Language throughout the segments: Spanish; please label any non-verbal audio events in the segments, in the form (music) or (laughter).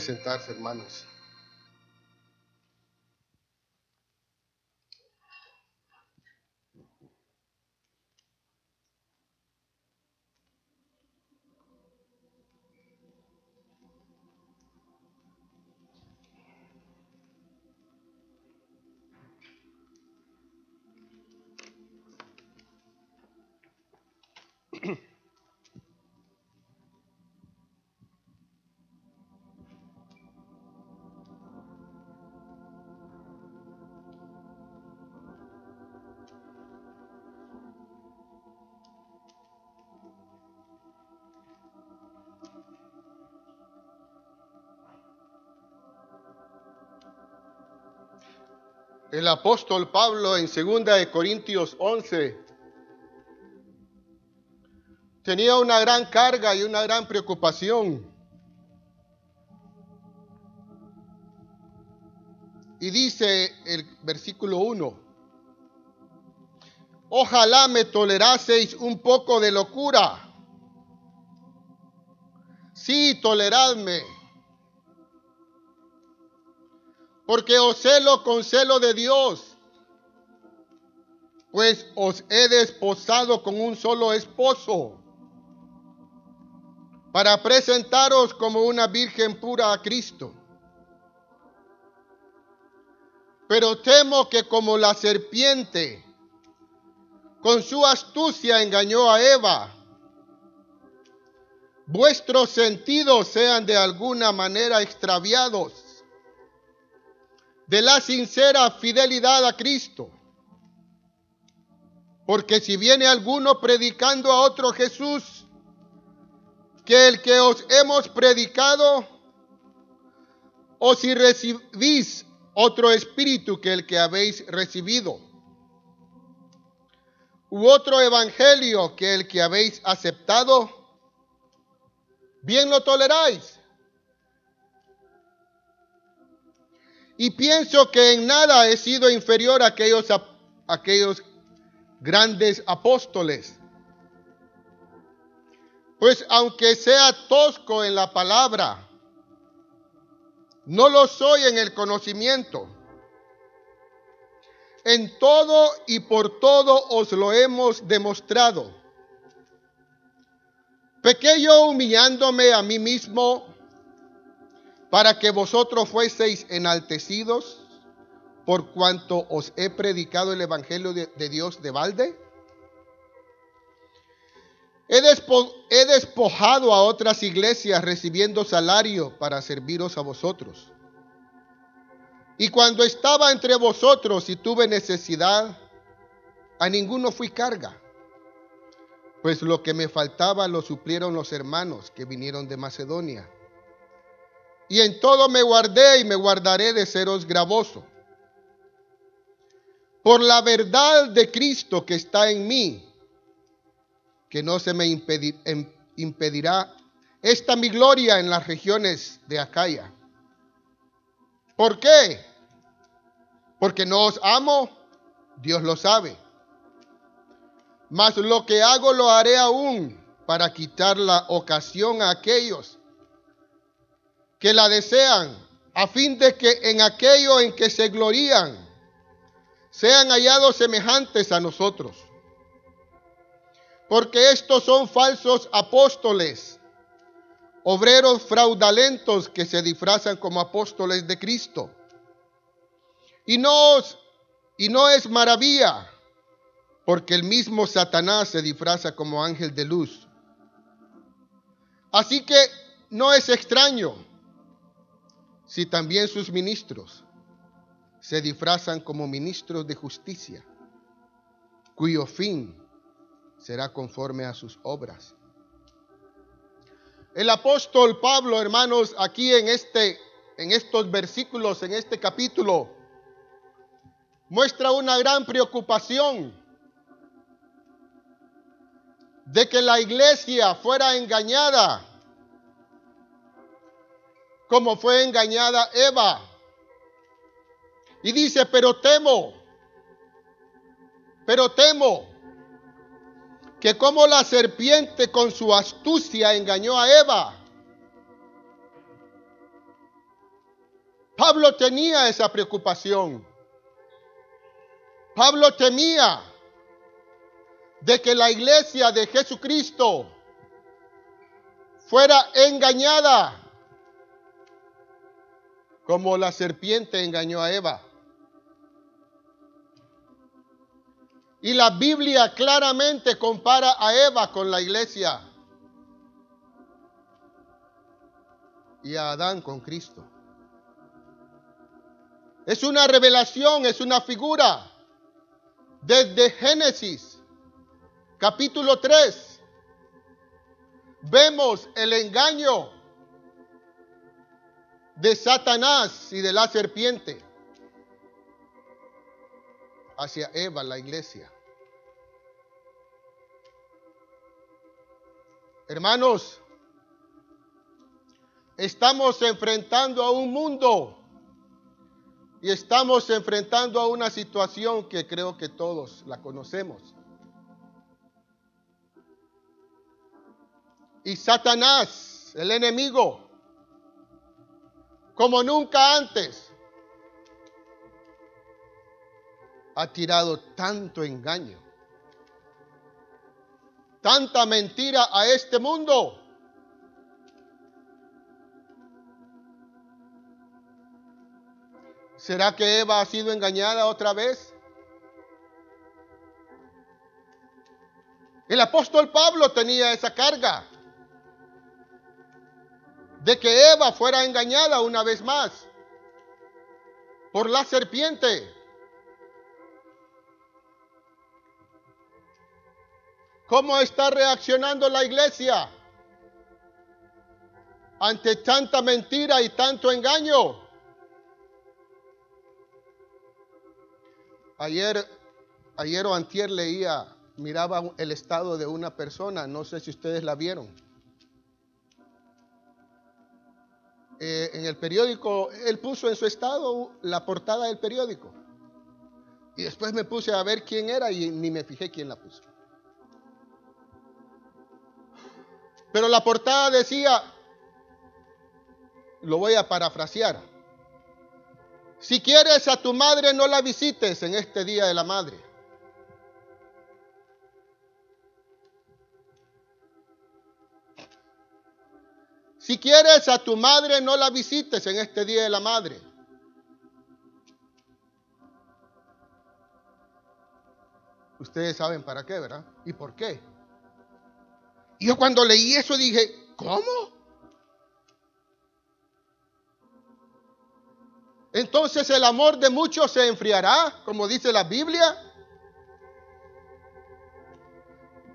Sentarse, hermanos. El apóstol Pablo en 2 de Corintios 11 tenía una gran carga y una gran preocupación. Y dice el versículo 1, ojalá me toleraseis un poco de locura. Sí, toleradme porque os celo con celo de Dios, pues os he desposado con un solo esposo, para presentaros como una virgen pura a Cristo. Pero temo que como la serpiente con su astucia engañó a Eva, vuestros sentidos sean de alguna manera extraviados de la sincera fidelidad a Cristo. Porque si viene alguno predicando a otro Jesús, que el que os hemos predicado, o si recibís otro espíritu que el que habéis recibido, u otro evangelio que el que habéis aceptado, bien lo toleráis. Y pienso que en nada he sido inferior a aquellos, aquellos grandes apóstoles. Pues aunque sea tosco en la palabra, no lo soy en el conocimiento. En todo y por todo os lo hemos demostrado. Pequeño humillándome a mí mismo para que vosotros fueseis enaltecidos por cuanto os he predicado el Evangelio de, Dios de balde? He, he despojado a otras iglesias recibiendo salario para serviros a vosotros. Y cuando estaba entre vosotros y tuve necesidad, a ninguno fui carga, pues lo que me faltaba lo suplieron los hermanos que vinieron de Macedonia y en todo me guardé y me guardaré de seros gravoso. Por la verdad de Cristo que está en mí, que no se me em, impedirá esta mi gloria en las regiones de Acaya. ¿Por qué? Porque no os amo, Dios lo sabe. Mas lo que hago lo haré aún para quitar la ocasión a aquellos que la desean, a fin de que en aquello en que se glorían sean hallados semejantes a nosotros. Porque estos son falsos apóstoles, obreros fraudulentos que se disfrazan como apóstoles de Cristo. Y no, y no es maravilla, porque el mismo Satanás se disfraza como ángel de luz. Así que no es extraño si también sus ministros se disfrazan como ministros de justicia, cuyo fin será conforme a sus obras. El apóstol Pablo, hermanos, aquí en este en estos versículos, en este capítulo, muestra una gran preocupación de que la iglesia fuera engañada como fue engañada Eva. Y dice, pero temo, pero temo que como la serpiente con su astucia engañó a Eva, Pablo tenía esa preocupación. Pablo temía de que la iglesia de Jesucristo fuera engañada como la serpiente engañó a Eva. Y la Biblia claramente compara a Eva con la iglesia y a Adán con Cristo. Es una revelación, es una figura. Desde Génesis, capítulo 3, vemos el engaño de Satanás y de la serpiente hacia Eva, la iglesia. Hermanos, estamos enfrentando a un mundo y estamos enfrentando a una situación que creo que todos la conocemos. Y Satanás, el enemigo, como nunca antes, ha tirado tanto engaño, tanta mentira a este mundo. ¿Será que Eva ha sido engañada otra vez? El apóstol Pablo tenía esa carga de que Eva fuera engañada una vez más por la serpiente. ¿Cómo está reaccionando la iglesia ante tanta mentira y tanto engaño? Ayer, ayer o antier leía, miraba el estado de una persona, no sé si ustedes la vieron. Eh, en el periódico, él puso en su estado la portada del periódico. Y después me puse a ver quién era y ni me fijé quién la puso. Pero la portada decía, lo voy a parafrasear, si quieres a tu madre no la visites en este día de la madre. Si quieres a tu madre no la visites en este día de la madre. Ustedes saben para qué, ¿verdad? ¿Y por qué? Y yo cuando leí eso dije, ¿cómo? Entonces el amor de muchos se enfriará, como dice la Biblia.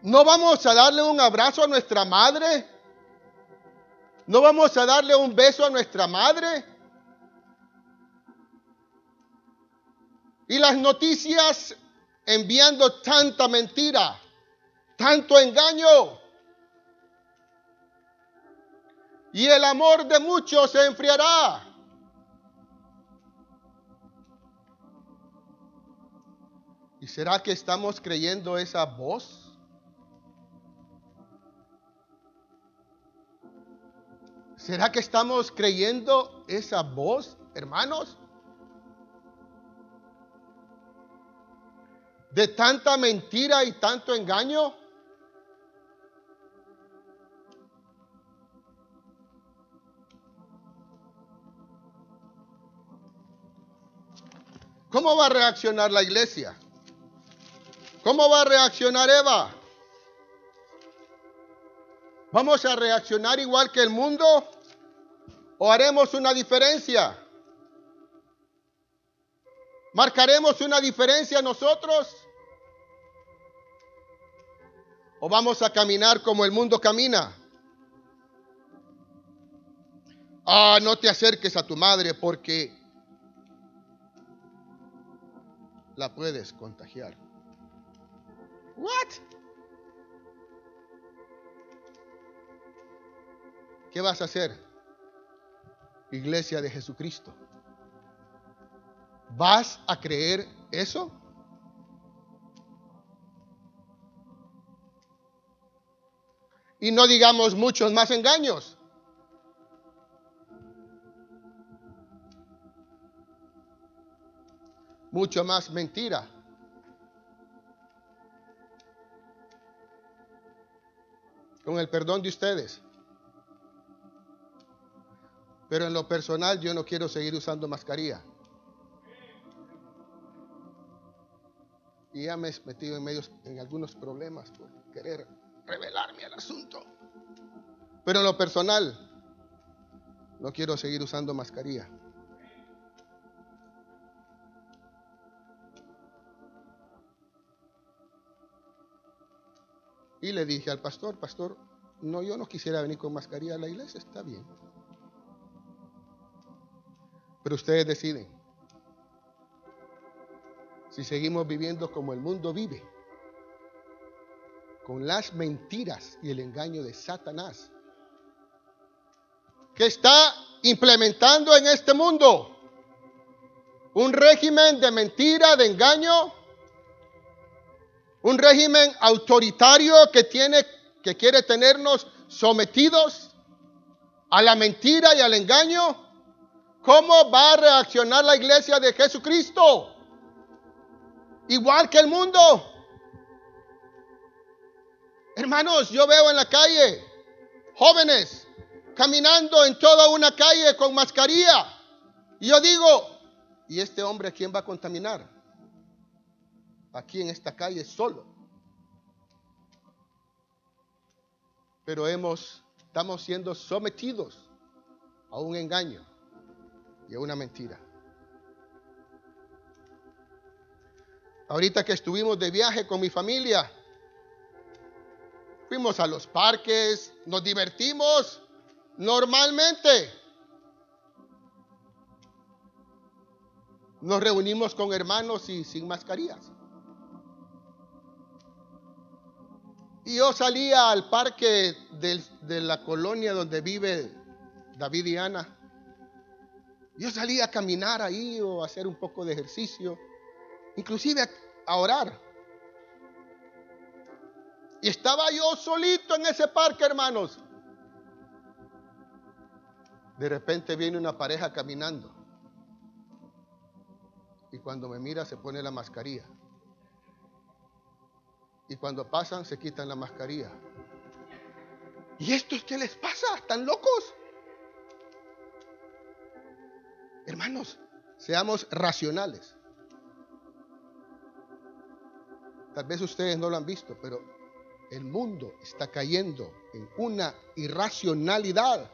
No vamos a darle un abrazo a nuestra madre. No vamos a darle un beso a nuestra madre. Y las noticias enviando tanta mentira, tanto engaño. y el amor de muchos se enfriará. ¿Y será que estamos creyendo esa voz? ¿Será que estamos creyendo esa voz, hermanos? De tanta mentira y tanto engaño. ¿Cómo va a reaccionar la iglesia? ¿Cómo va a reaccionar Eva? ¿Vamos a reaccionar igual que el mundo? ¿O haremos una diferencia? ¿Marcaremos una diferencia nosotros? ¿O vamos a caminar como el mundo camina? Ah, no te acerques a tu madre porque la puedes contagiar. What? ¿Qué vas a hacer? Iglesia de Jesucristo. ¿Vas a creer eso? Y no digamos muchos más engaños. mucho más mentira. Con el perdón de ustedes. Pero en lo personal yo no quiero seguir usando mascarilla. Y ya me he metido en medios en algunos problemas por querer revelarme al asunto. Pero en lo personal, no quiero seguir usando mascarilla. Y le dije al pastor, pastor, no, yo no quisiera venir con mascarilla a la iglesia, está bien. Pero ustedes deciden si seguimos viviendo como el mundo vive, con las mentiras y el engaño de Satanás, que está implementando en este mundo un régimen de mentira, de engaño, un régimen autoritario que tiene que quiere tenernos sometidos a la mentira y al engaño. ¿Cómo va a reaccionar la iglesia de Jesucristo? Igual que el mundo. Hermanos, yo veo en la calle jóvenes caminando en toda una calle con mascarilla. Y yo digo, ¿y este hombre a quién va a contaminar? Aquí en esta calle solo. Pero hemos, estamos siendo sometidos a un engaño y a una mentira. Ahorita que estuvimos de viaje con mi familia, fuimos a los parques, nos divertimos normalmente. Nos reunimos con hermanos y sin mascarillas. Y yo salía al parque de, la colonia donde vive David y Ana. Yo salía a caminar ahí o a hacer un poco de ejercicio inclusive a, orar. Y estaba yo solito en ese parque, hermanos. De repente viene una pareja caminando. Y cuando me mira se pone la mascarilla. Y cuando pasan se quitan la mascarilla. ¿Y esto es qué les pasa? ¿Están locos? Hermanos, seamos racionales. Tal vez ustedes no lo han visto, pero el mundo está cayendo en una irracionalidad.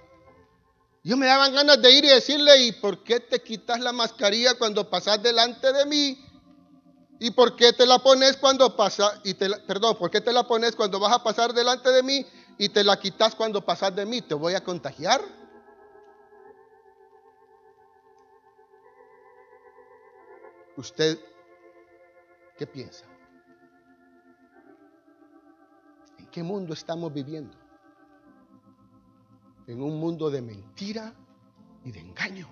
Yo me daban ganas de ir y decirle, ¿y por qué te quitas la mascarilla cuando pasas delante de mí? ¿Y por qué te la pones cuando pasas, y te perdón, por qué te la pones cuando vas a pasar delante de mí y te la quitas cuando pasas de mí? ¿Te voy a contagiar? ¿Usted qué piensa? qué mundo estamos viviendo? En un mundo de mentira y de engaño.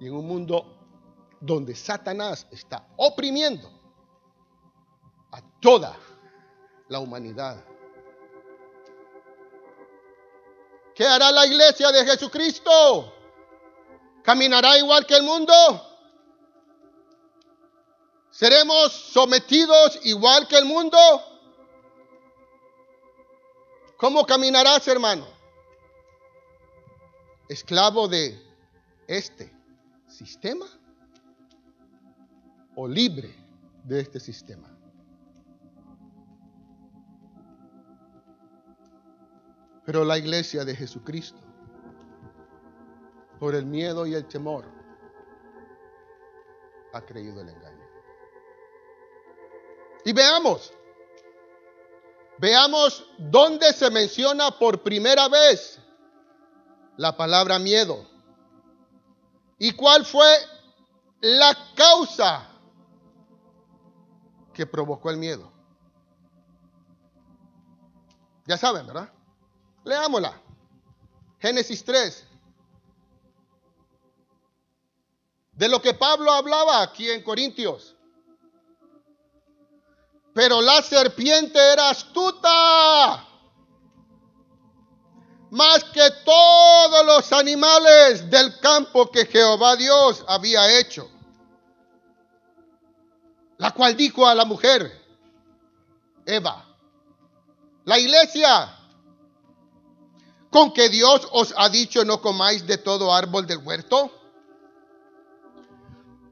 Y en un mundo donde Satanás está oprimiendo a toda la humanidad. ¿Qué hará la iglesia de Jesucristo? ¿Caminará igual que el mundo? ¿Seremos sometidos igual que el mundo? ¿Cómo caminarás, hermano? ¿Esclavo de este sistema o libre de este sistema? Pero la iglesia de Jesucristo, por el miedo y el temor, ha creído el engaño. Y veamos, veamos dónde se menciona por primera vez la palabra miedo. ¿Y cuál fue la causa que provocó el miedo? Ya saben, ¿verdad? Leámosla. Génesis 3. De lo que Pablo hablaba aquí en Corintios. Pero la serpiente era astuta. más que todos los animales del campo que Jehová Dios había hecho. La cual dijo a la mujer, Eva, la iglesia, con que Dios os ha dicho no comáis de todo árbol del huerto.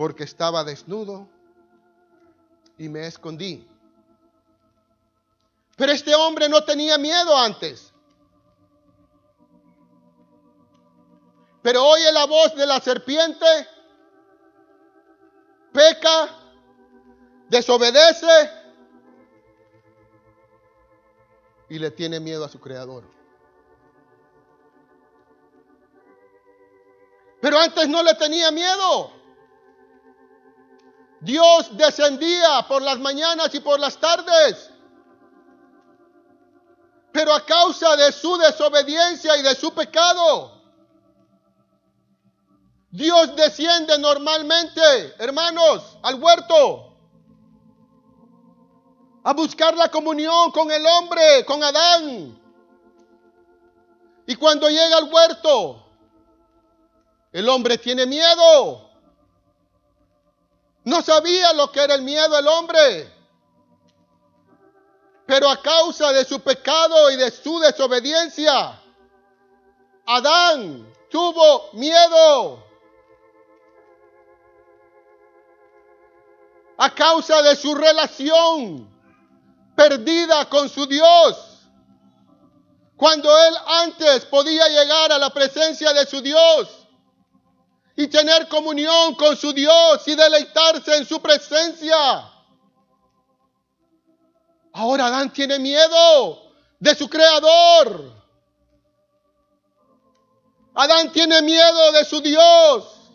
porque estaba desnudo y me escondí. Pero este hombre no tenía miedo antes. Pero oye la voz de la serpiente, peca, desobedece y le tiene miedo a su creador. Pero antes no le tenía miedo. Dios descendía por las mañanas y por las tardes. Pero a causa de su desobediencia y de su pecado, Dios desciende normalmente, hermanos, al huerto a buscar la comunión con el hombre, con Adán. Y cuando llega al huerto, el hombre tiene miedo. No sabía lo que era el miedo el hombre. Pero a causa de su pecado y de su desobediencia, Adán tuvo miedo. A causa de su relación perdida con su Dios. Cuando él antes podía llegar a la presencia de su Dios y tener comunión con su Dios y deleitarse en su presencia. Ahora Adán tiene miedo de su creador. Adán tiene miedo de su Dios.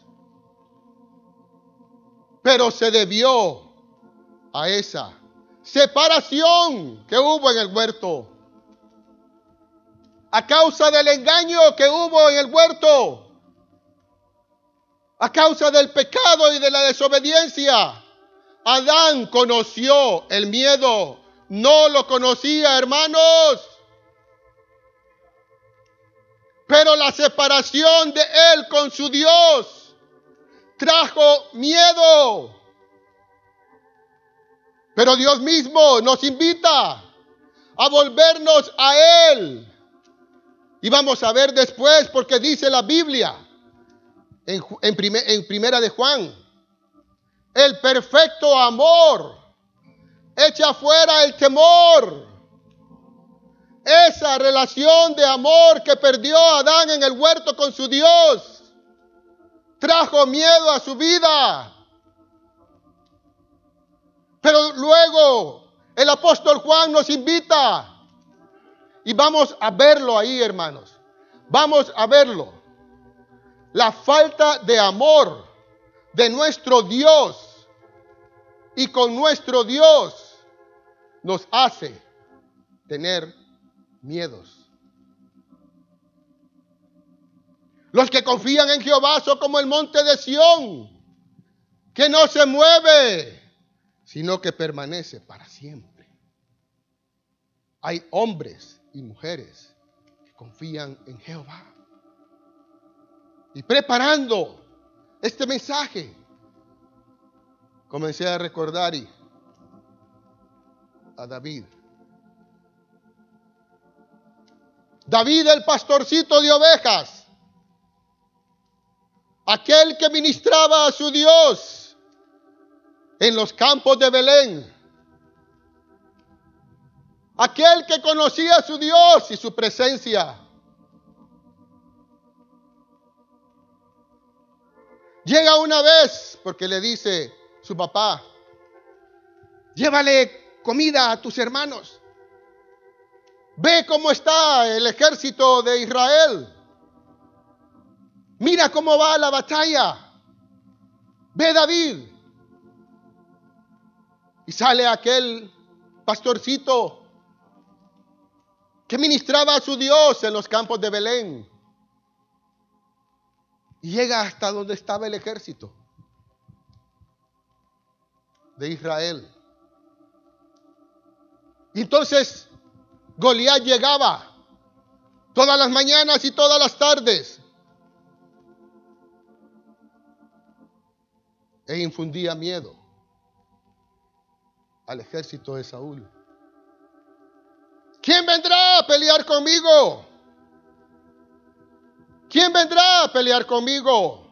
Pero se debió a esa separación que hubo en el huerto. A causa del engaño que hubo en el huerto a causa del pecado y de la desobediencia. Adán conoció el miedo. No lo conocía, hermanos. Pero la separación de él con su Dios trajo miedo. Pero Dios mismo nos invita a volvernos a Él. Y vamos a ver después, porque dice la Biblia, en, en primera de Juan. El perfecto amor echa fuera el temor. Esa relación de amor que perdió Adán en el huerto con su Dios trajo miedo a su vida. Pero luego el apóstol Juan nos invita y vamos a verlo ahí, hermanos. Vamos a verlo la falta de amor de nuestro Dios y con nuestro Dios nos hace tener miedos. Los que confían en Jehová son como el monte de Sión, que no se mueve, sino que permanece para siempre. Hay hombres y mujeres que confían en Jehová. Y preparando este mensaje, comencé a recordar a David. David el pastorcito de ovejas, aquel que ministraba a su Dios en los campos de Belén, aquel que conocía a su Dios y su presencia. Llega una vez porque le dice su papá, llévale comida a tus hermanos. Ve cómo está el ejército de Israel. Mira cómo va la batalla. Ve David. Y sale aquel pastorcito que ministraba a su Dios en los campos de Belén. Llega hasta donde estaba el ejército de Israel. Y entonces Goliat llegaba todas las mañanas y todas las tardes e infundía miedo al ejército de Saúl. ¿Quién vendrá a pelear conmigo? ¿Quién vendrá a pelear conmigo?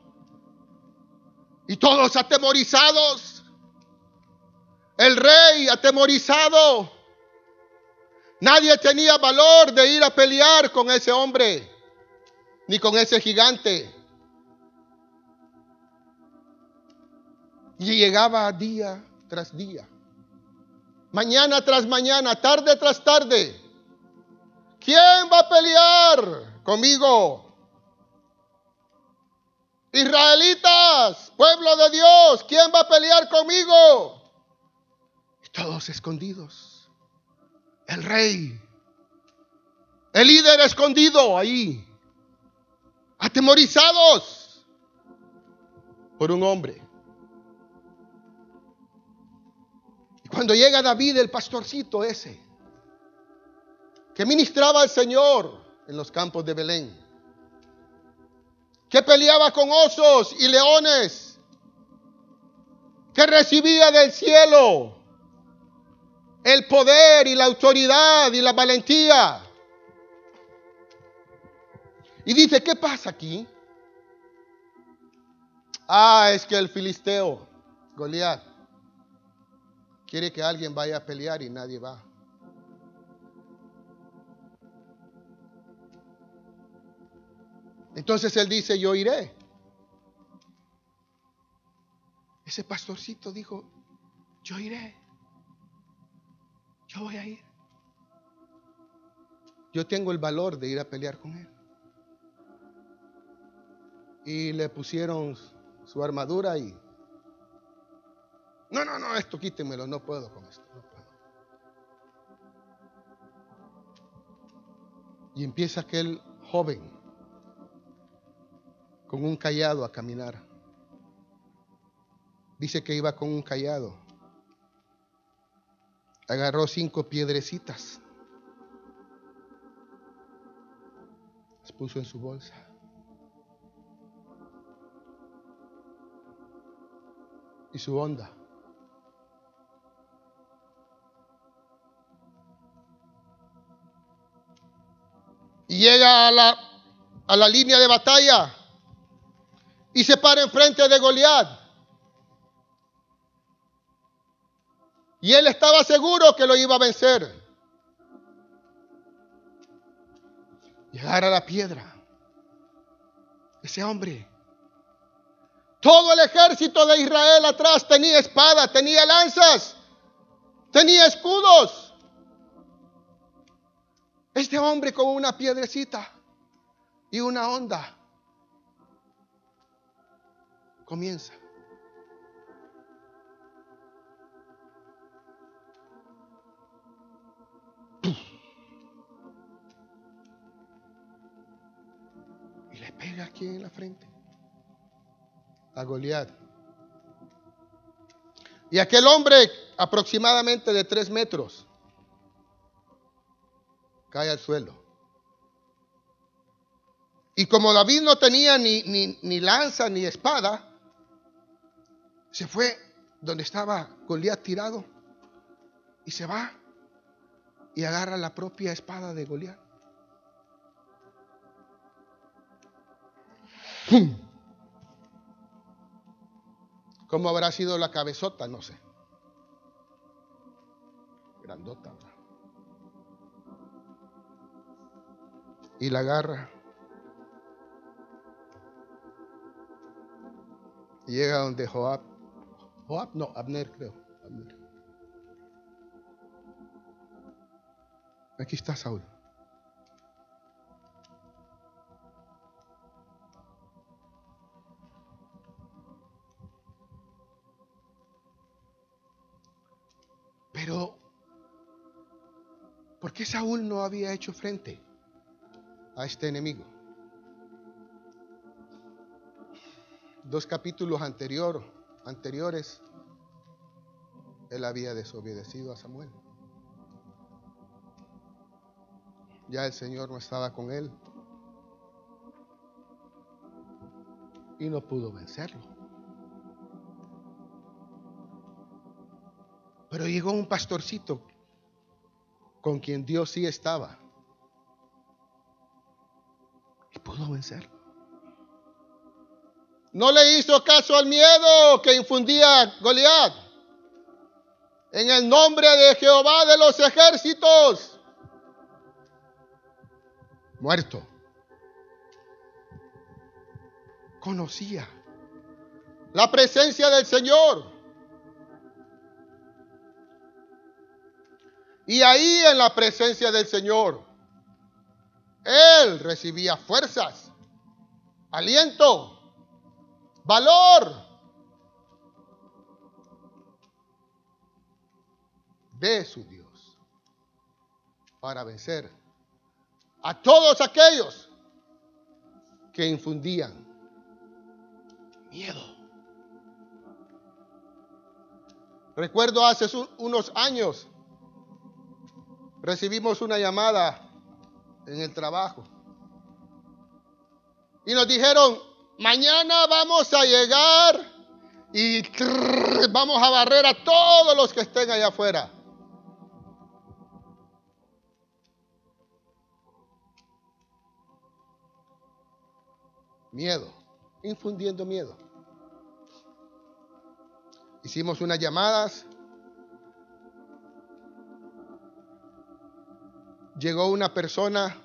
Y todos atemorizados. El rey atemorizado Nadie tenía valor de ir a pelear con ese hombre, ni con ese gigante. Y llegaba día tras día, mañana tras mañana, tarde tras tarde. ¿Quién va a pelear conmigo? Israelitas, pueblo de Dios, ¿quién va a pelear conmigo? Y todos escondidos el rey, el líder escondido ahí, atemorizados por un hombre. Y cuando llega David, el pastorcito ese, que ministraba al Señor en los campos de Belén, que peleaba con osos y leones, que recibía del cielo el poder y la autoridad y la valentía. Y dice, ¿qué pasa aquí? Ah, es que el filisteo, Goliat, quiere que alguien vaya a pelear y nadie va. Entonces él dice, yo iré. Ese pastorcito dijo, yo iré. Yo voy a ir. Yo tengo el valor de ir a pelear con él. Y le pusieron su armadura y... No, no, no, esto quítemelo, no puedo con esto, no puedo. Y empieza aquel joven con un callado a caminar. Dice que iba con un callado agarró cinco piedrecitas, las puso en su bolsa. Y su onda. Y llega a la, a la línea de batalla y se para enfrente de Goliat. Y él estaba seguro que lo iba a vencer. Llegar a la piedra. Ese hombre. Todo el ejército de Israel atrás tenía espada, tenía lanzas, tenía escudos. Este hombre con una piedrecita y una onda comienza. Y le pega aquí en frente a Goliat. Y aquel hombre, aproximadamente de tres metros, cae al suelo. Y como David no tenía ni, ni, ni lanza ni espada, se fue donde estaba Goliat tirado y se va y agarra la propia espada de Goliat. ¿Cómo habrá sido la cabezota? No sé. Grandota. Y la agarra. llega donde Joab. Joab, no, Abner creo. Abner. Aquí está Saúl. Pero, ¿por qué Saúl no había hecho frente a este enemigo? Dos capítulos anterior, anteriores, él había desobedecido a Samuel. Ya el Señor no estaba con él. Y no pudo vencerlo. Pero llegó un pastorcito con quien Dios sí estaba. Y pudo vencerlo. No le hizo caso al miedo que infundía Goliat. En el nombre de Jehová de los ejércitos. Muerto. Conocía la presencia del Señor. Y ahí en la presencia del Señor, Él recibía fuerzas, aliento, valor de su Dios para vencer a todos aquellos que infundían miedo. Recuerdo hace unos años recibimos una llamada en el trabajo. Y nos dijeron, mañana vamos a llegar y vamos a barrer a todos los que estén allá afuera. Miedo, infundiendo miedo. Hicimos unas llamadas llegó una persona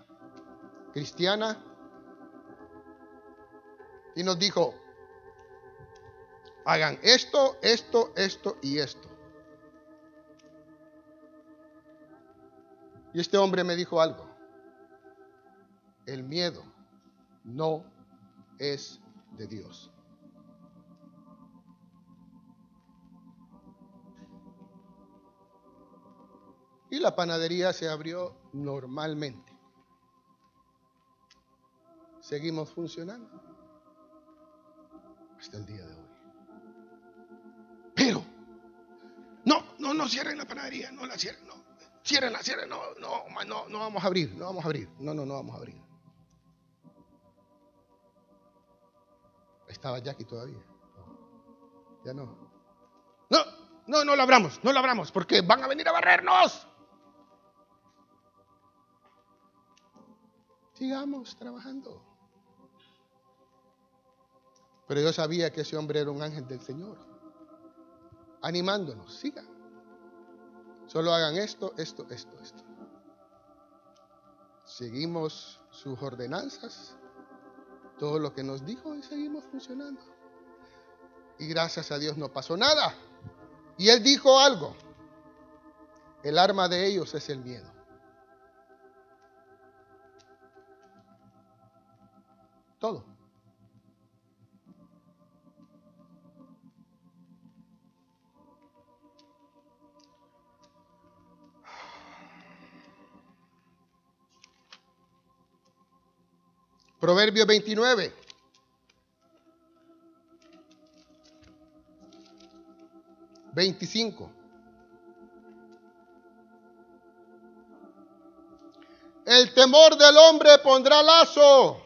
cristiana y nos dijo, hagan esto, esto, esto y esto. Y este hombre me dijo algo, el miedo no es de Dios. Y la panadería se abrió normalmente. Seguimos funcionando hasta el día de hoy. Pero, no, no, no cierren la panadería, no la cierren, no. Ciérrenla, cierren, no, no, no, no vamos a abrir, no vamos a abrir, no, no, no vamos a abrir. Estaba Jackie todavía. Ya no. No, no, no lo abramos, no lo abramos, porque van a venir a barrernos. Sigamos trabajando. Pero yo sabía que ese hombre era un ángel del Señor, animándonos, sigan. Solo hagan esto, esto, esto, esto. Seguimos sus ordenanzas, todo lo que nos dijo y seguimos funcionando. Y gracias a Dios no pasó nada. Y él dijo algo. El arma de ellos es el miedo. Todo. Proverbio 29. Veinticinco. El temor del hombre pondrá lazo,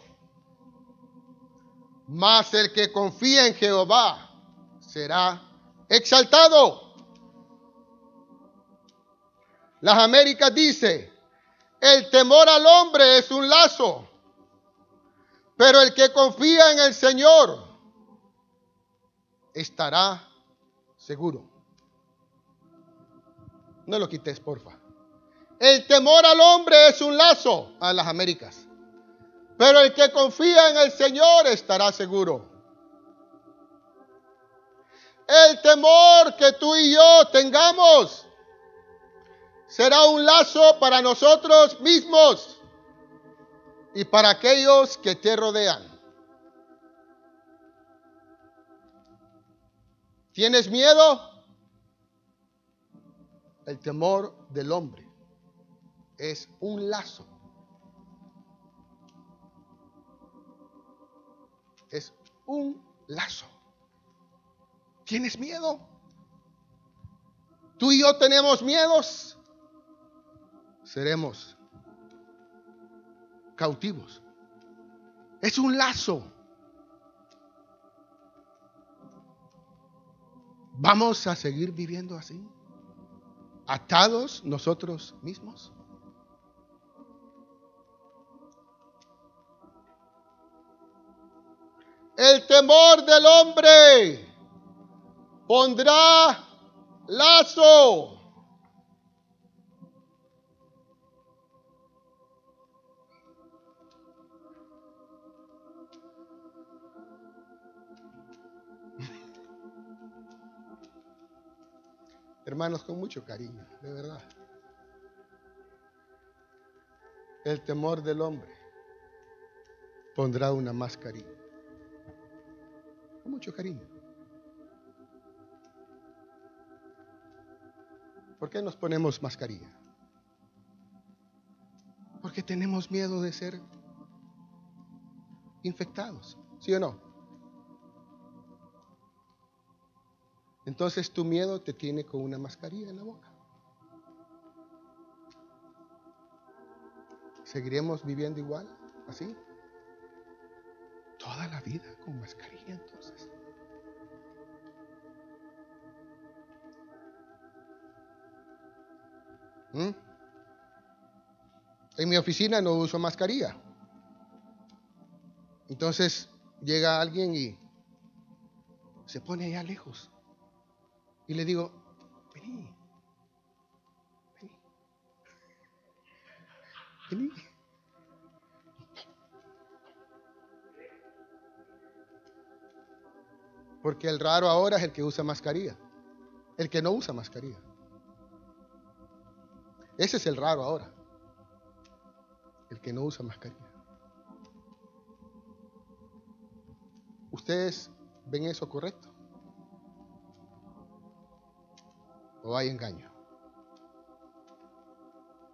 mas el que confía en Jehová será exaltado. Las Américas dice, el temor al hombre es un lazo pero el que confía en el Señor estará seguro. No lo quites, porfa. El temor al hombre es un lazo a las Américas. Pero el que confía en el Señor estará seguro. El temor que tú y yo tengamos será un lazo para nosotros mismos y para aquellos que te rodean. ¿Tienes miedo? El temor del hombre es un lazo. Es un lazo. ¿Tienes miedo? Tú y yo tenemos miedos. Seremos cautivos. Es un lazo. ¿Vamos a seguir viviendo así? ¿Atados nosotros mismos? El temor del hombre pondrá lazo. Hermanos, con mucho cariño, de verdad. El temor del hombre pondrá una mascarilla con mucho cariño. ¿Por qué nos ponemos mascarilla? Porque tenemos miedo de ser infectados, ¿sí o no? Entonces tu miedo te tiene con una mascarilla en la boca. ¿Seguiremos viviendo igual? ¿Así? Toda la vida con mascarilla entonces. ¿Mm? En mi oficina no uso mascarilla. Entonces llega alguien y se pone allá lejos. Y le digo, vení, vení, vení. Porque el raro ahora es el que usa mascarilla. El que no usa mascarilla. Ese es el raro ahora. El que no usa mascarilla. ¿Ustedes ven eso correcto? ¿O hay engaño?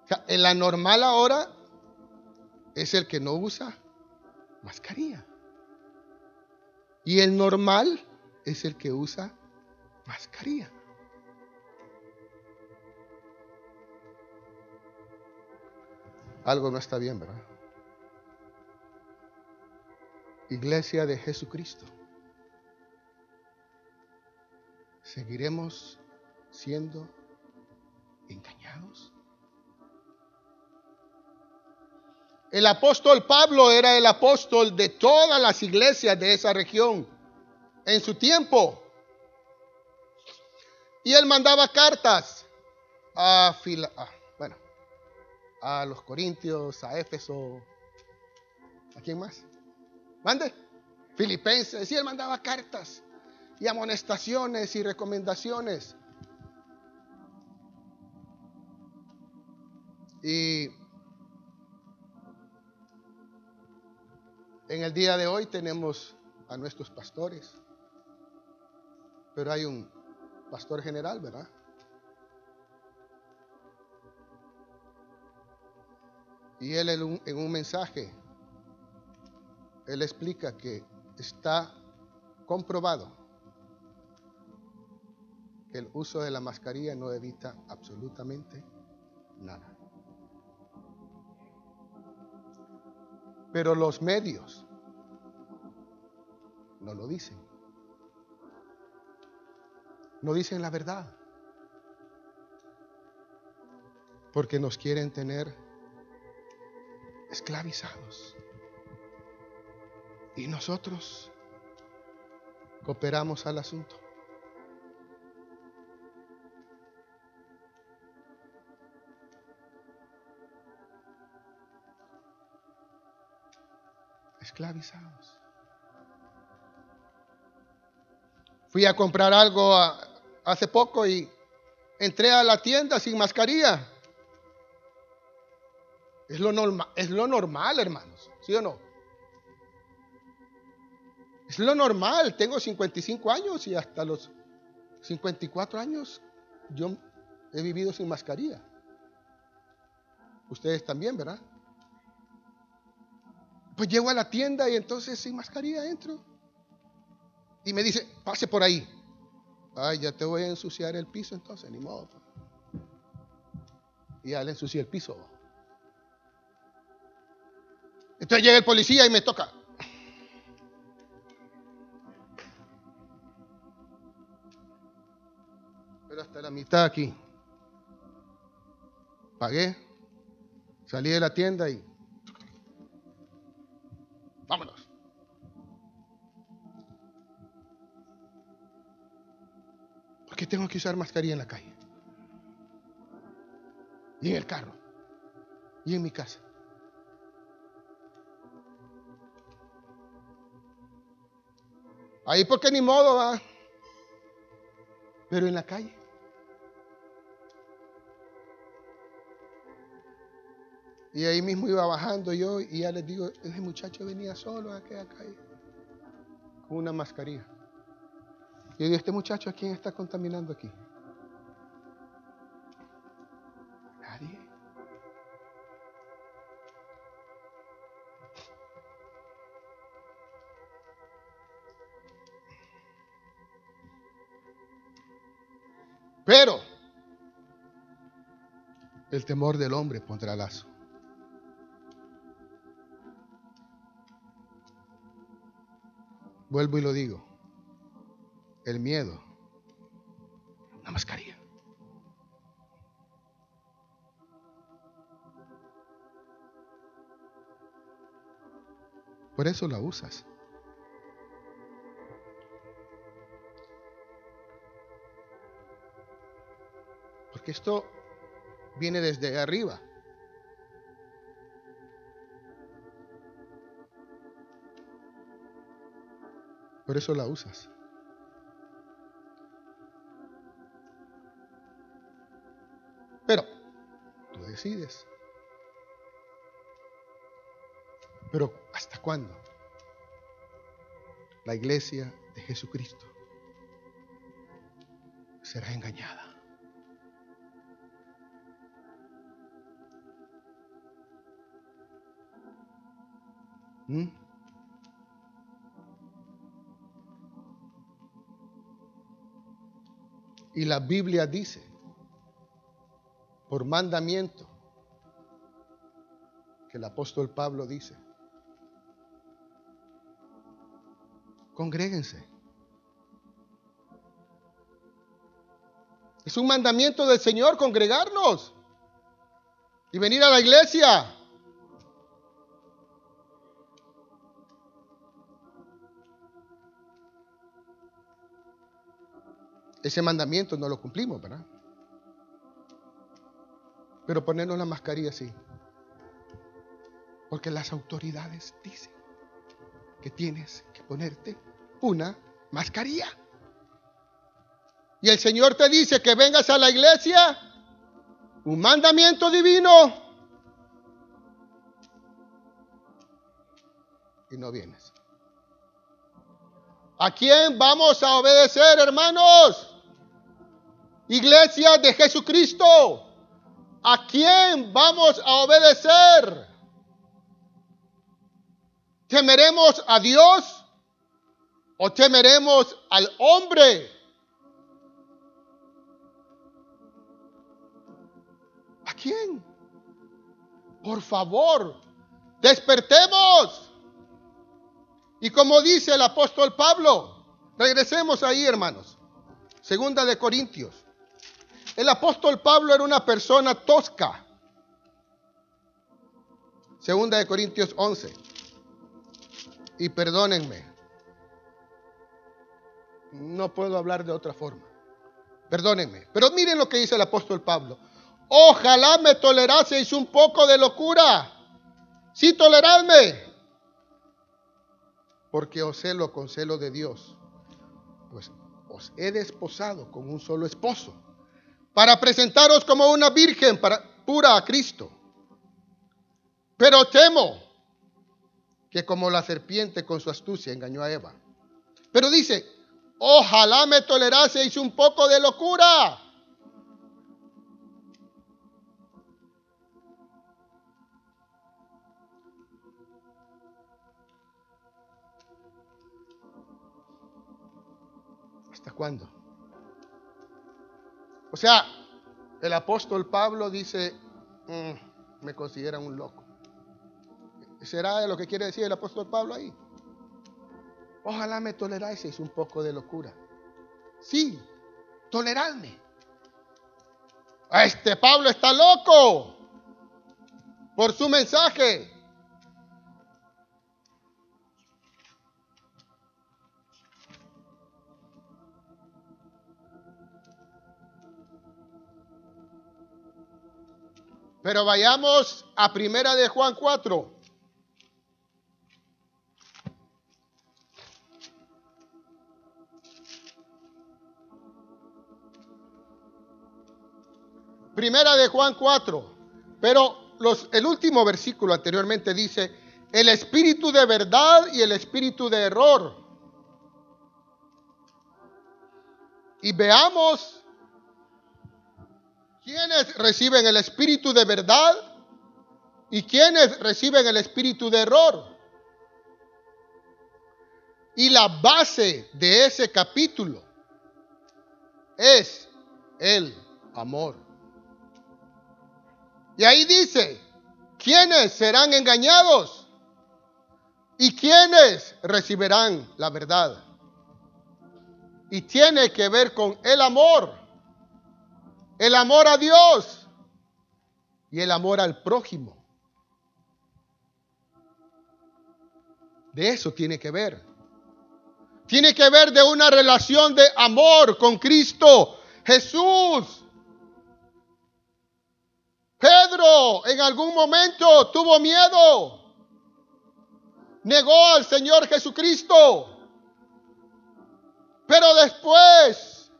O sea, en la normal ahora es el que no usa mascarilla. Y el normal es el que usa mascarilla. Algo no está bien, ¿verdad? Iglesia de Jesucristo. ¿Seguiremos siendo engañados? El apóstol Pablo era el apóstol de todas las iglesias de esa región en su tiempo. Y él mandaba cartas a, Fila, bueno, a los Corintios, a Éfeso, ¿a quién más? Mande, Filipenses, y él mandaba cartas y amonestaciones y recomendaciones. Y en el día de hoy tenemos a nuestros pastores, pero hay un pastor general, ¿verdad? Y él en un, en un, mensaje, él explica que está comprobado que el uso de la mascarilla no evita absolutamente nada. Pero los medios no lo dicen. No dicen la verdad. Porque nos quieren tener esclavizados. Y nosotros cooperamos al asunto. Esclavizados. Fui a comprar algo hace poco y entré a la tienda sin mascarilla. Es lo, normal, es lo normal, hermanos, ¿sí o no? Es lo normal. Tengo 55 años y hasta los 54 años yo he vivido sin mascarilla. Ustedes también, ¿verdad? Pues llego a la tienda y entonces sin mascarilla entro. Y me dice, pase por ahí. Ay, ya te voy a ensuciar el piso entonces, ni modo. Y ya le ensucié el piso. Entonces llega el policía y me toca. Pero hasta la mitad aquí. Pagué, salí de la tienda y tengo que usar mascarilla en la calle? Y en el carro. Y en mi casa. Ahí porque ni modo va. Pero en la calle. Y ahí mismo iba bajando yo y ya les digo, ese muchacho venía solo a aquella calle con una mascarilla. Y yo digo, este muchacho, ¿a quién está contaminando aquí? Nadie. Pero el temor del hombre pondrá lazo. Vuelvo y lo digo. El miedo. Una mascarilla. Por eso la usas. Porque esto viene desde arriba. Por eso la usas. Pero ¿hasta cuándo? La iglesia de Jesucristo será engañada. ¿Mm? Y la Biblia dice, por mandamiento, el apóstol Pablo dice, congréguense. Es un mandamiento del Señor congregarnos y venir a la iglesia. Ese mandamiento no lo cumplimos, ¿verdad? Pero ponernos la mascarilla sí. Porque las autoridades dicen que tienes que ponerte una mascarilla. Y el Señor te dice que vengas a la iglesia, un mandamiento divino, y no vienes. ¿A quién vamos a obedecer, hermanos? Iglesia de Jesucristo, ¿a quién vamos a obedecer? ¿Temeremos a Dios o temeremos al hombre? ¿A quién? Por favor, despertemos. Y como dice el apóstol Pablo, regresemos ahí, hermanos. Segunda de Corintios. El apóstol Pablo era una persona tosca. Segunda de Corintios 11. Y perdónenme. No puedo hablar de otra forma. Perdónenme. Pero miren lo que dice el apóstol Pablo. Ojalá me toleraseis un poco de locura. Sí, toleradme. Porque os celo con celo de Dios. Pues os he desposado con un solo esposo. Para presentaros como una virgen para, pura a Cristo. Pero temo que como la serpiente con su astucia engañó a Eva. Pero dice, ojalá me toleraseis un poco de locura. ¿Hasta cuándo? O sea, el apóstol Pablo dice, mm, me consideran un loco. ¿Será lo que quiere decir el apóstol Pablo ahí? Ojalá me toleráis un poco de locura. Sí, toleradme. Este Pablo está loco por su mensaje. Pero vayamos a primera de Juan 4. Primera de Juan 4. Pero los, el último versículo anteriormente dice, el espíritu de verdad y el espíritu de error. Y veamos quiénes reciben el espíritu de verdad y quiénes reciben el espíritu de error. Y la base de ese capítulo es el amor. Y ahí dice, ¿quiénes serán engañados? ¿Y quiénes recibirán la verdad? Y tiene que ver con el amor. El amor a Dios y el amor al prójimo. De eso tiene que ver. Tiene que ver de una relación de amor con Cristo Jesús. Pedro en algún momento tuvo miedo. Negó al Señor Jesucristo. Pero después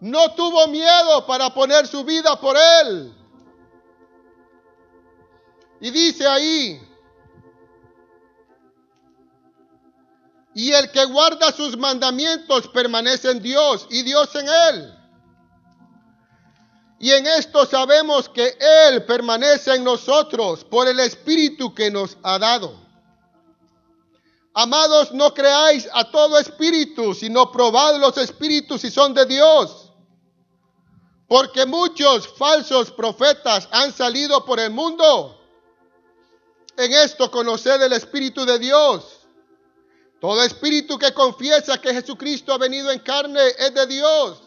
no tuvo miedo para poner su vida por Él. Y dice ahí, y el que guarda sus mandamientos permanece en Dios y Dios en Él. Y en esto sabemos que Él permanece en nosotros por el Espíritu que nos ha dado. Amados, no creáis a todo espíritu, sino probad los espíritus si son de Dios. Porque muchos falsos profetas han salido por el mundo. En esto conoced el Espíritu de Dios. Todo espíritu que confiesa que Jesucristo ha venido en carne es de Dios.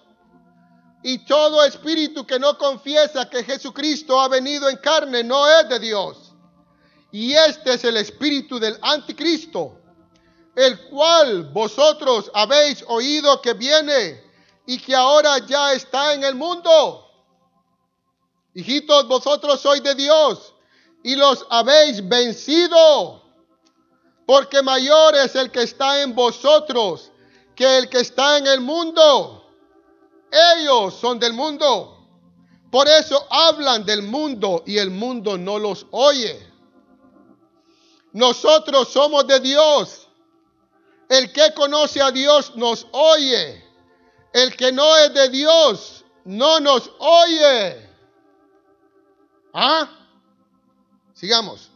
Y todo espíritu que no confiesa que Jesucristo ha venido en carne no es de Dios. Y este es el espíritu del anticristo, el cual vosotros habéis oído que viene y que ahora ya está en el mundo. Hijitos, vosotros sois de Dios y los habéis vencido, porque mayor es el que está en vosotros que el que está en el mundo. Ellos son del mundo. Por eso hablan del mundo y el mundo no los oye. Nosotros somos de Dios. El que conoce a Dios nos oye. El que no es de Dios no nos oye. ¿Ah? Sigamos.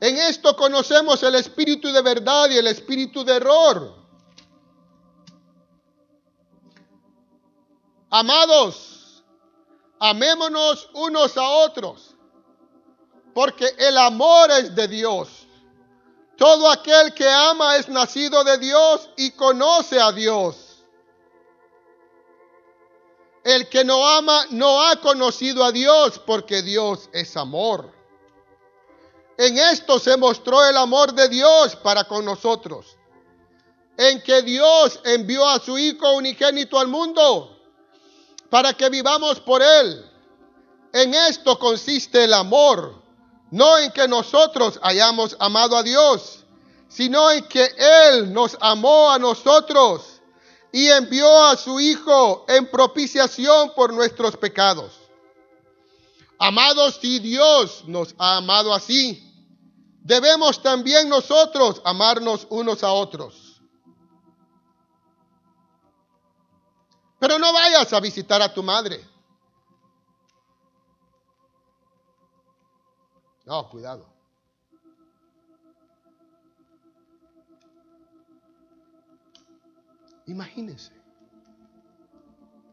En esto conocemos el espíritu de verdad y el espíritu de error. Amados, Amémonos unos a otros, porque el amor es de Dios. Todo aquel que ama es nacido de Dios y conoce a Dios. El que no ama no ha conocido a Dios porque Dios es amor. En esto se mostró el amor de Dios para con nosotros. En que Dios envió a su Hijo unigénito al mundo para que vivamos por Él. En esto consiste el amor, no en que nosotros hayamos amado a Dios, sino en que Él nos amó a nosotros y envió a su Hijo en propiciación por nuestros pecados. Amados, si Dios nos ha amado así, debemos también nosotros amarnos unos a otros. Pero no vayas a visitar a tu madre. No, cuidado. Imagínense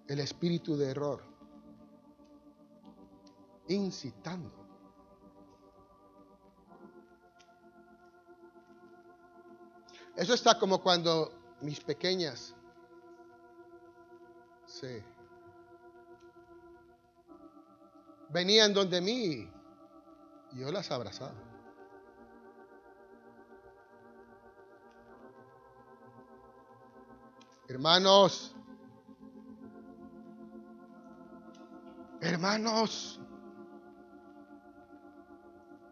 el espíritu de error incitando. Eso está como cuando mis pequeñas Sí. Venían donde mí y yo las abrazaba. Hermanos, hermanos,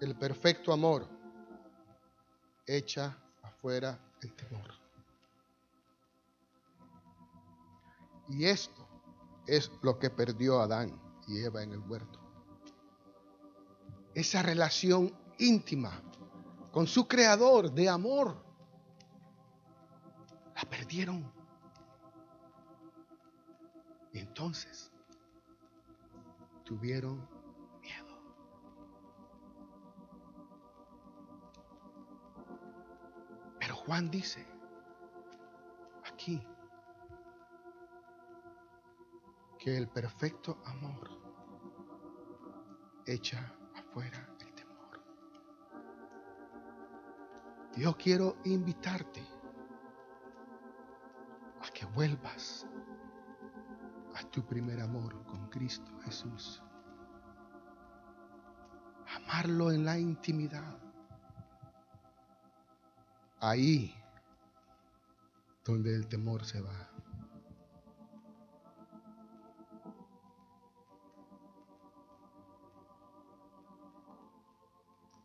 el perfecto amor echa afuera el temor. Y esto es lo que perdió Adán y Eva en el huerto. Esa relación íntima con su creador de amor. La perdieron. Y entonces tuvieron miedo. Pero Juan dice, que el perfecto amor echa afuera el temor. Yo quiero invitarte a que vuelvas a tu primer amor con Cristo Jesús. Amarlo en la intimidad. Ahí donde el temor se va.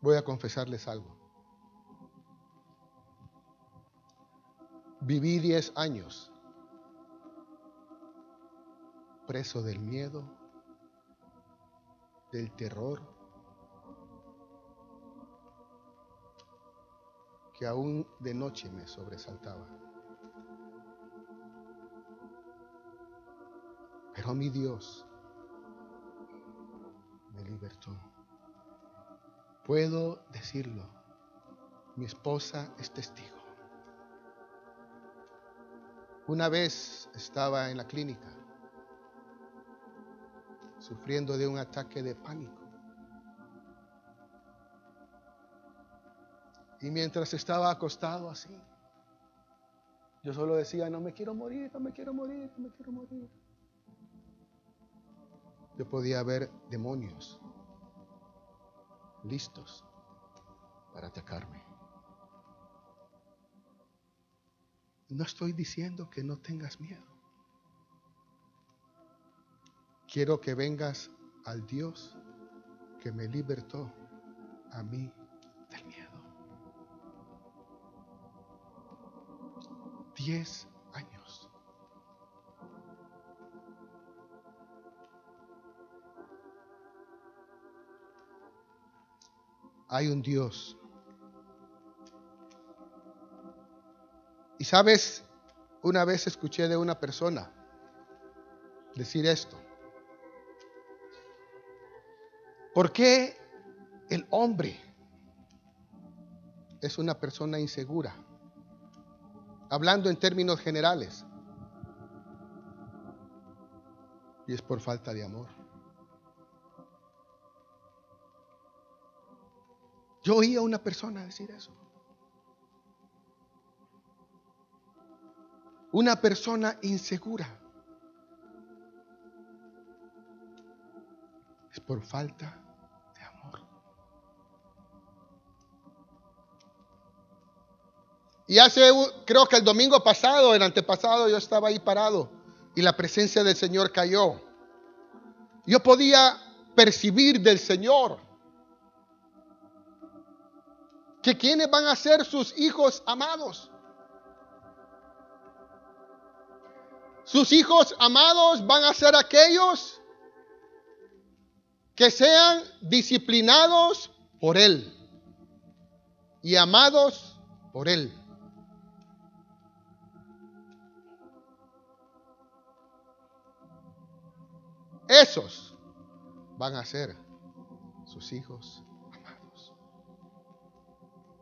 Voy a confesarles algo. Viví 10 años preso del miedo, del terror, que aún de noche me sobresaltaba. Pero mi Dios me libertó. Puedo decirlo. Mi esposa es testigo. Una vez estaba en la clínica sufriendo de un ataque de pánico. Y mientras estaba acostado así, yo solo decía, no me quiero morir, no me quiero morir, no me quiero morir. Yo podía ver demonios listos para atacarme. No estoy diciendo que no tengas miedo. Quiero que vengas al Dios que me libertó a mí del miedo. Diez hay un Dios. Y sabes, una vez escuché de una persona decir esto. ¿Por qué el hombre es una persona insegura? Hablando en términos generales. Y es por falta de amor. Yo oí a una persona decir eso. Una persona insegura. Es por falta de amor. Y hace, creo que el domingo pasado, el antepasado, yo estaba ahí parado y la presencia del Señor cayó. Yo podía percibir del Señor que quienes van a ser sus hijos amados. Sus hijos amados van a ser aquellos que sean disciplinados por Él y amados por Él. Esos van a ser sus hijos.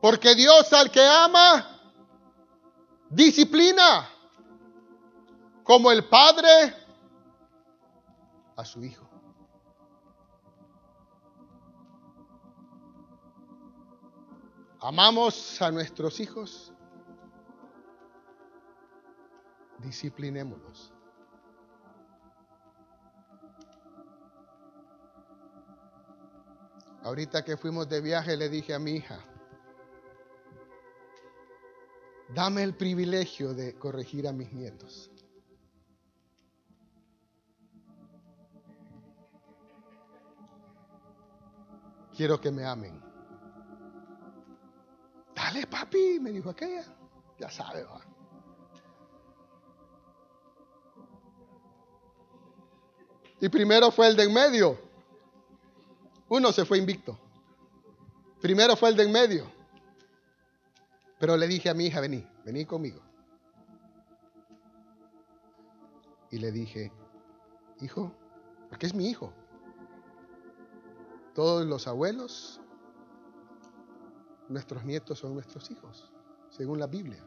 Porque Dios al que ama, disciplina como el Padre a su Hijo. Amamos a nuestros hijos, disciplinémoslos. Ahorita que fuimos de viaje le dije a mi hija, dame el privilegio de corregir a mis nietos. Quiero que me amen. Dale, papi, me dijo aquella. Ya sabe, va. Y primero fue el de en medio. Uno se fue invicto. Primero fue el de en medio. Pero le dije a mi hija, vení, vení conmigo. Y le dije, hijo, porque es mi hijo. Todos los abuelos, nuestros nietos son nuestros hijos, según la Biblia.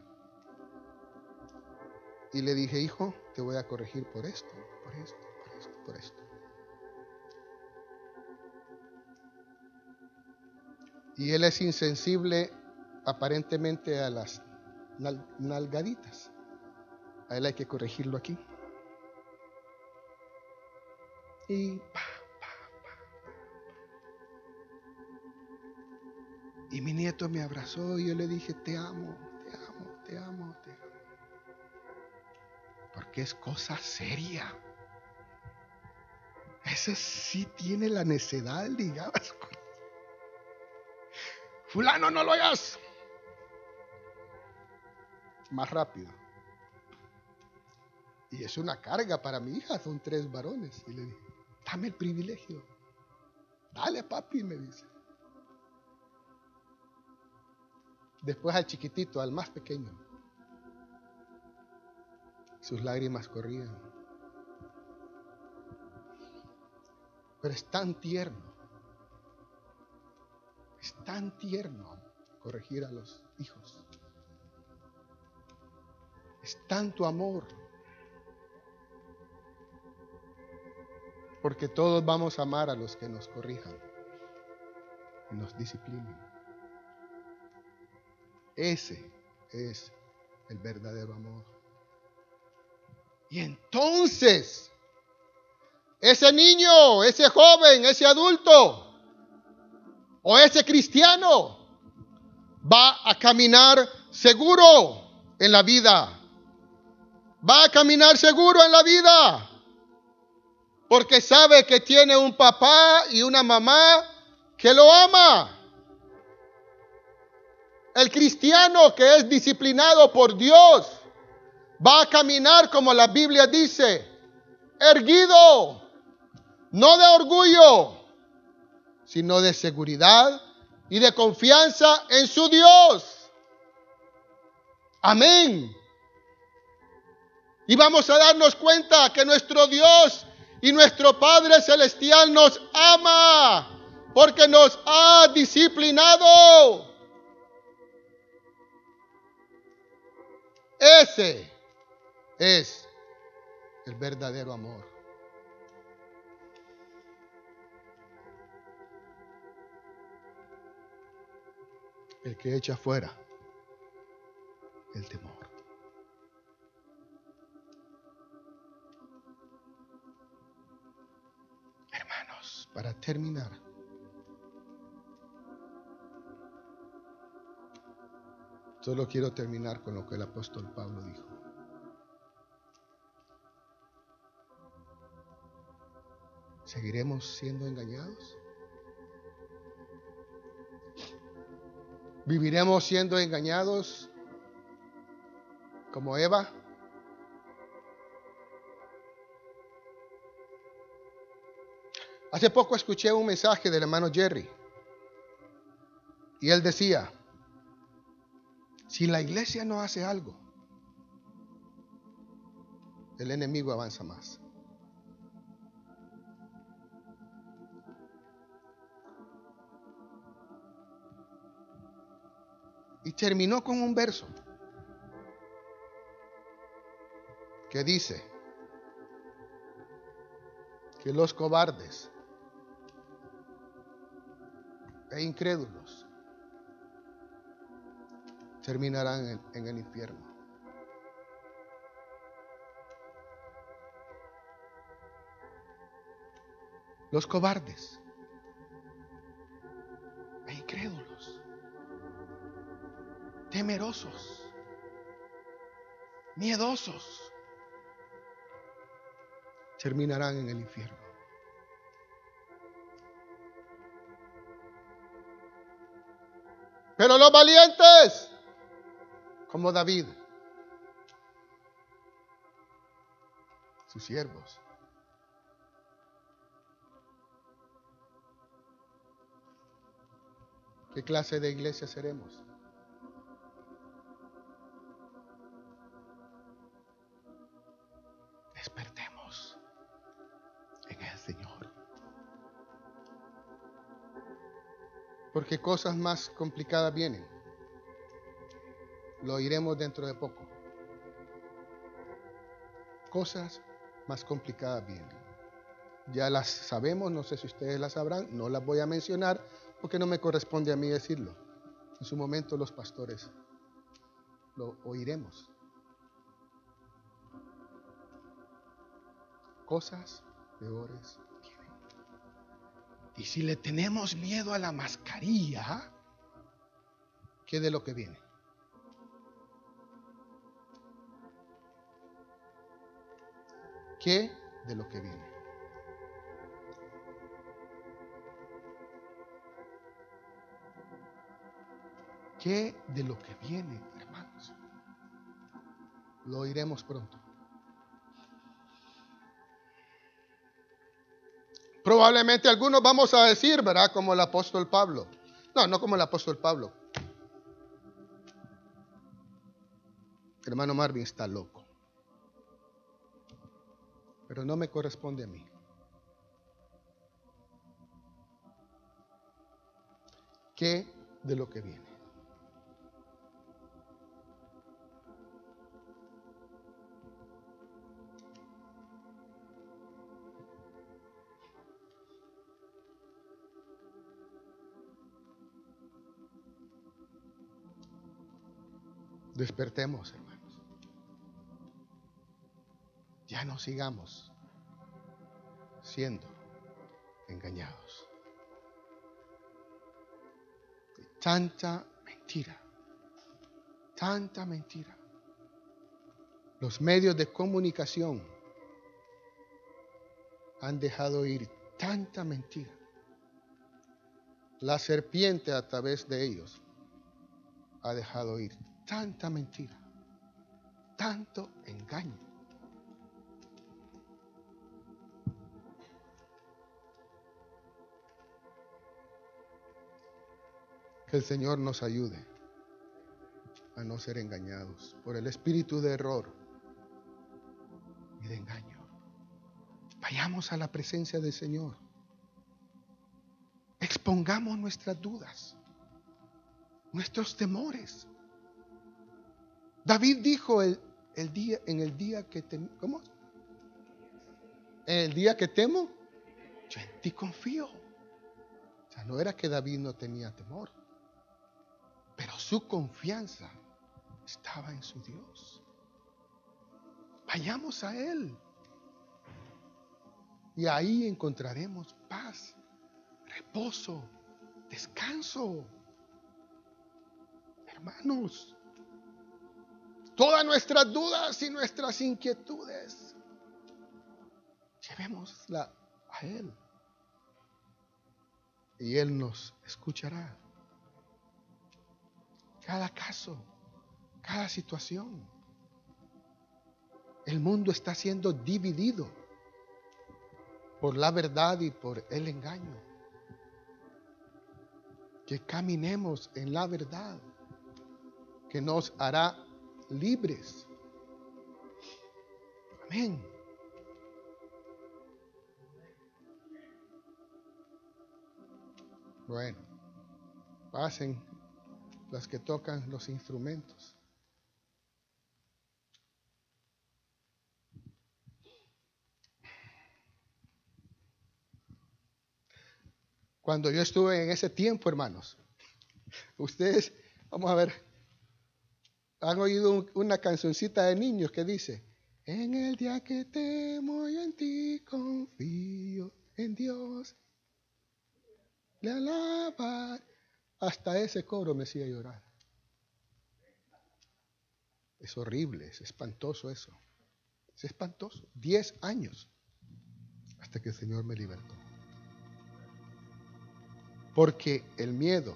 Y le dije, hijo, te voy a corregir por esto, por esto, por esto, por esto. Y él es insensible aparentemente a las nalgaditas. A él hay que corregirlo aquí. Y pa, Y mi nieto me abrazó y yo le dije, te amo, te amo, te amo, te amo. Porque es cosa seria. Ese sí tiene la necedad, digamos. (laughs) Fulano, no lo hagas. Más rápido. Y es una carga para mi hija, son tres varones. Y le dije, dame el privilegio. Dale, papi, me dice. Después al chiquitito, al más pequeño. Sus lágrimas corrían. Pero es tan tierno. Es tan tierno corregir a los hijos. Tanto amor. Porque todos vamos a amar a los que nos corrijan y nos disciplinen. Ese es el verdadero amor. Y entonces, ese niño, ese joven, ese adulto o ese cristiano va a caminar seguro en la vida. Va a caminar seguro en la vida. Porque sabe que tiene un papá y una mamá que lo ama. El cristiano que es disciplinado por Dios va a caminar como la Biblia dice, erguido, no de orgullo, sino de seguridad y de confianza en su Dios. Amén. Y vamos a darnos cuenta que nuestro Dios y nuestro Padre Celestial nos ama porque nos ha disciplinado. Ese es el verdadero amor. el que echa fuera el temor. Para terminar, solo quiero terminar con lo que el apóstol Pablo dijo. ¿Seguiremos siendo engañados? ¿Viviremos siendo engañados como Eva? Hace poco escuché un mensaje del hermano Jerry y él decía, si la iglesia no hace algo, el enemigo avanza más. Y terminó con un verso que dice que los cobardes e incrédulos terminarán en, el infierno. Los cobardes e incrédulos temerosos, miedosos, terminarán en el infierno. Valientes, como David, sus siervos, ¿qué clase de iglesia seremos? Porque cosas más complicadas vienen. Lo oiremos dentro de poco. Cosas más complicadas vienen. Ya las sabemos, no sé si ustedes las sabrán, no las voy a mencionar porque no me corresponde a mí decirlo. En su momento los pastores lo oiremos. cosas peores. Y si le tenemos miedo a la mascarilla, ¿qué de lo que viene? ¿Qué de lo que viene? ¿Qué de lo que viene, hermanos? Lo oiremos pronto. Probablemente algunos vamos a decir, ¿verdad? Como el apóstol Pablo. No, no como el apóstol Pablo. hermano Marvin está loco. Pero no me corresponde a mí. ¿Qué de lo que viene? Despertemos, hermanos. Ya no sigamos siendo engañados. Tanta mentira, tanta mentira. Los medios de comunicación han dejado ir tanta mentira. La serpiente a través de ellos ha dejado ir tanta mentira, tanto engaño. Que el Señor nos ayude a no ser engañados por el espíritu de error y de engaño. Vayamos a la presencia del Señor. Expongamos nuestras dudas, nuestros temores. David dijo el, día, en el día que temo. En el día que temo, yo en ti confío. O sea, no era que David no tenía temor, su confianza estaba en su Dios. Vayamos a Él. Y ahí encontraremos paz, reposo, descanso. Hermanos, todas nuestras dudas y nuestras inquietudes, llevémosla a Él. Y Él nos escuchará. Cada caso, cada situación. El mundo está siendo dividido por la verdad y por el engaño. Que caminemos en la verdad que nos hará libres. Amén. Bueno, pasen las que tocan los instrumentos. Cuando yo estuve en ese tiempo, hermanos, ustedes, vamos a ver, han oído una cancioncita de niños que dice, en el día que temo y en ti confío en Dios, le alabar. Hasta ese coro me hacía llorar. Es horrible, es espantoso eso. Es espantoso. Diez años hasta que el Señor me libertó. Porque el miedo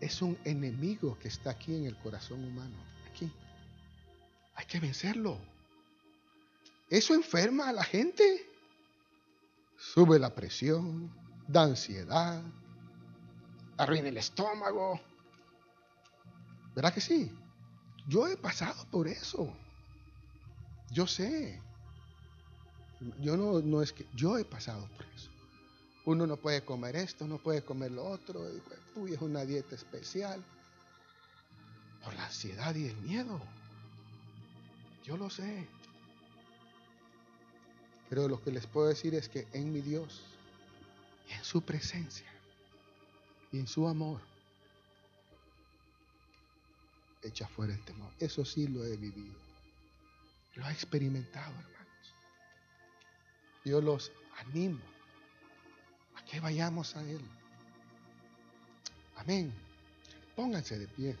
es un enemigo que está aquí en el corazón humano. Que vencerlo. Eso enferma a la gente. Sube la presión, da ansiedad, arruina el estómago. ¿Verdad que sí? Yo he pasado por eso. Yo sé. Yo no, no es que yo he pasado por eso. Uno no puede comer esto, no puede comer lo otro. Uy, es una dieta especial. Por la ansiedad y el miedo. Yo lo sé. Pero lo que les puedo decir es que en mi Dios en su presencia y en su amor echa fuera el temor. Eso sí lo he vivido. Lo he experimentado, hermanos. Yo los animo a que vayamos a Él. Amén. Pónganse de pie.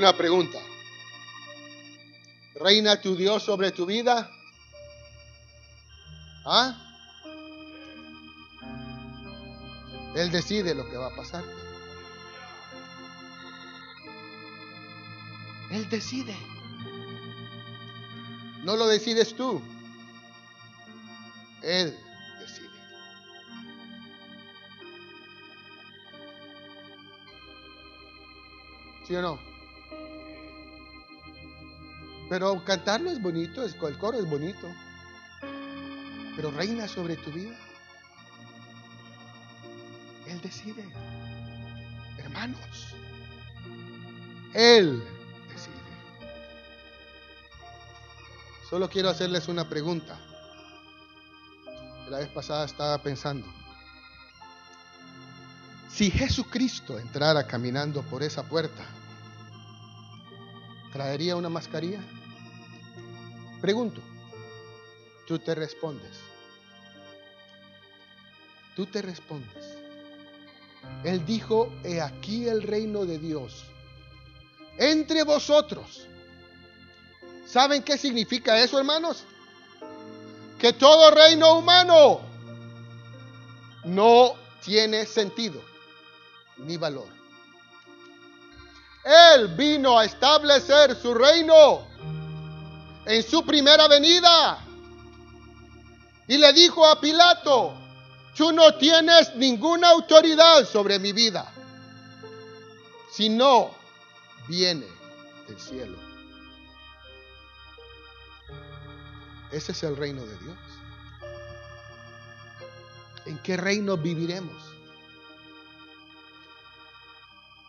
Una pregunta. ¿Reina tu Dios sobre tu vida? ¿Ah? Él decide lo que va a pasar. Él decide. No lo decides tú. Él decide. ¿Sí o no? Pero cantarlo es bonito, el coro es bonito. Pero reina sobre tu vida. Él decide. Hermanos. Él decide. Solo quiero hacerles una pregunta. La vez pasada estaba pensando. Si Jesucristo entrara caminando por esa puerta, ¿traería una mascarilla? Pregunto. Tú te respondes. Tú te respondes. Él dijo, he aquí el reino de Dios entre vosotros. ¿Saben qué significa eso, hermanos? Que todo reino humano no tiene sentido ni valor. Él vino a establecer su reino en su primera venida. Y le dijo a Pilato, tú no tienes ninguna autoridad sobre mi vida, si no viene del cielo. Ese es el reino de Dios. ¿En qué reino viviremos?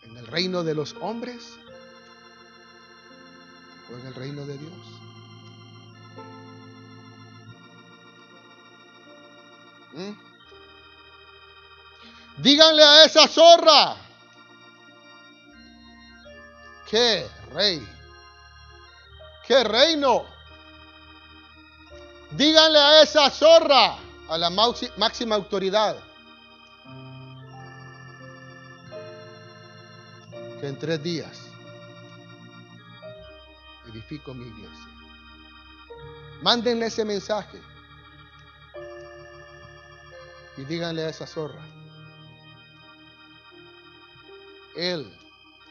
¿En el reino de los hombres o en el reino de Dios? ¿Mm? Díganle a esa zorra. ¿Qué rey? ¿Qué reino? Díganle a esa zorra, a la máxima autoridad, que en tres días edifico mi iglesia. Mándenle ese mensaje y díganle a esa zorra, el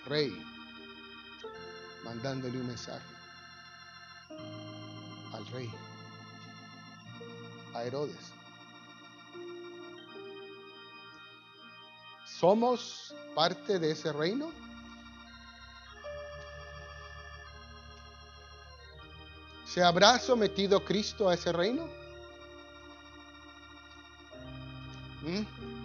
rey, mandándole un mensaje al rey, a Herodes. ¿Somos parte de ese reino? ¿Se habrá sometido Cristo a ese reino? ¿Mm?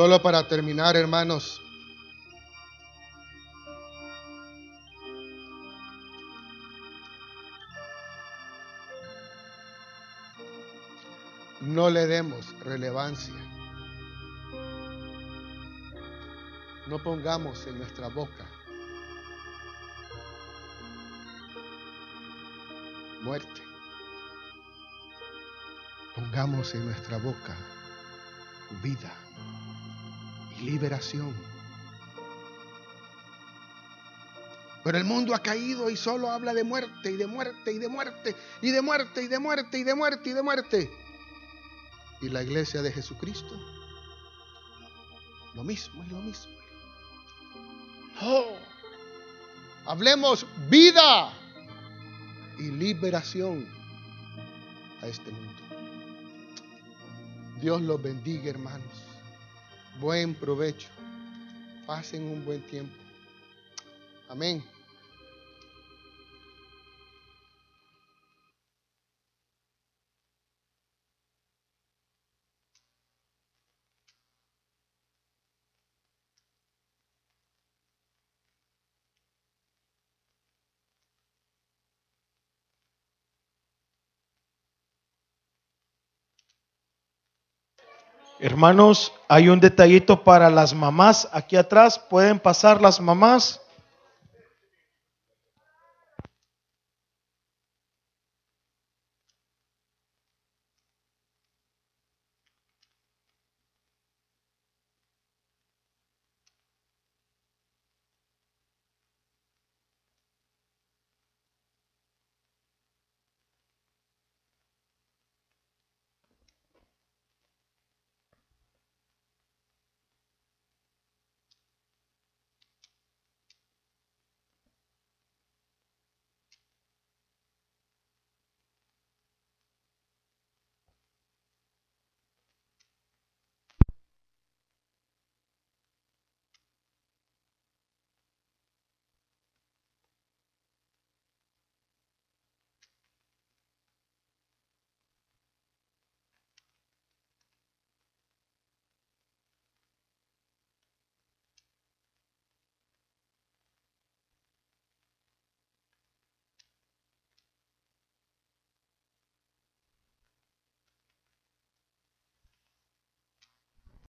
Solo para terminar, hermanos, no le demos relevancia. No pongamos en nuestra boca muerte. Pongamos en nuestra boca vida liberación. Pero el mundo ha caído y solo habla de muerte y de muerte y de muerte y de muerte y de muerte y de muerte y de muerte. Y la iglesia de Jesucristo, lo mismo y lo mismo. No. Hablemos vida y liberación a este mundo. Dios los bendiga, hermanos. Buen provecho. Pasen un buen tiempo. Amén. Hermanos, hay un detallito para las mamás aquí atrás. Pueden pasar las mamás.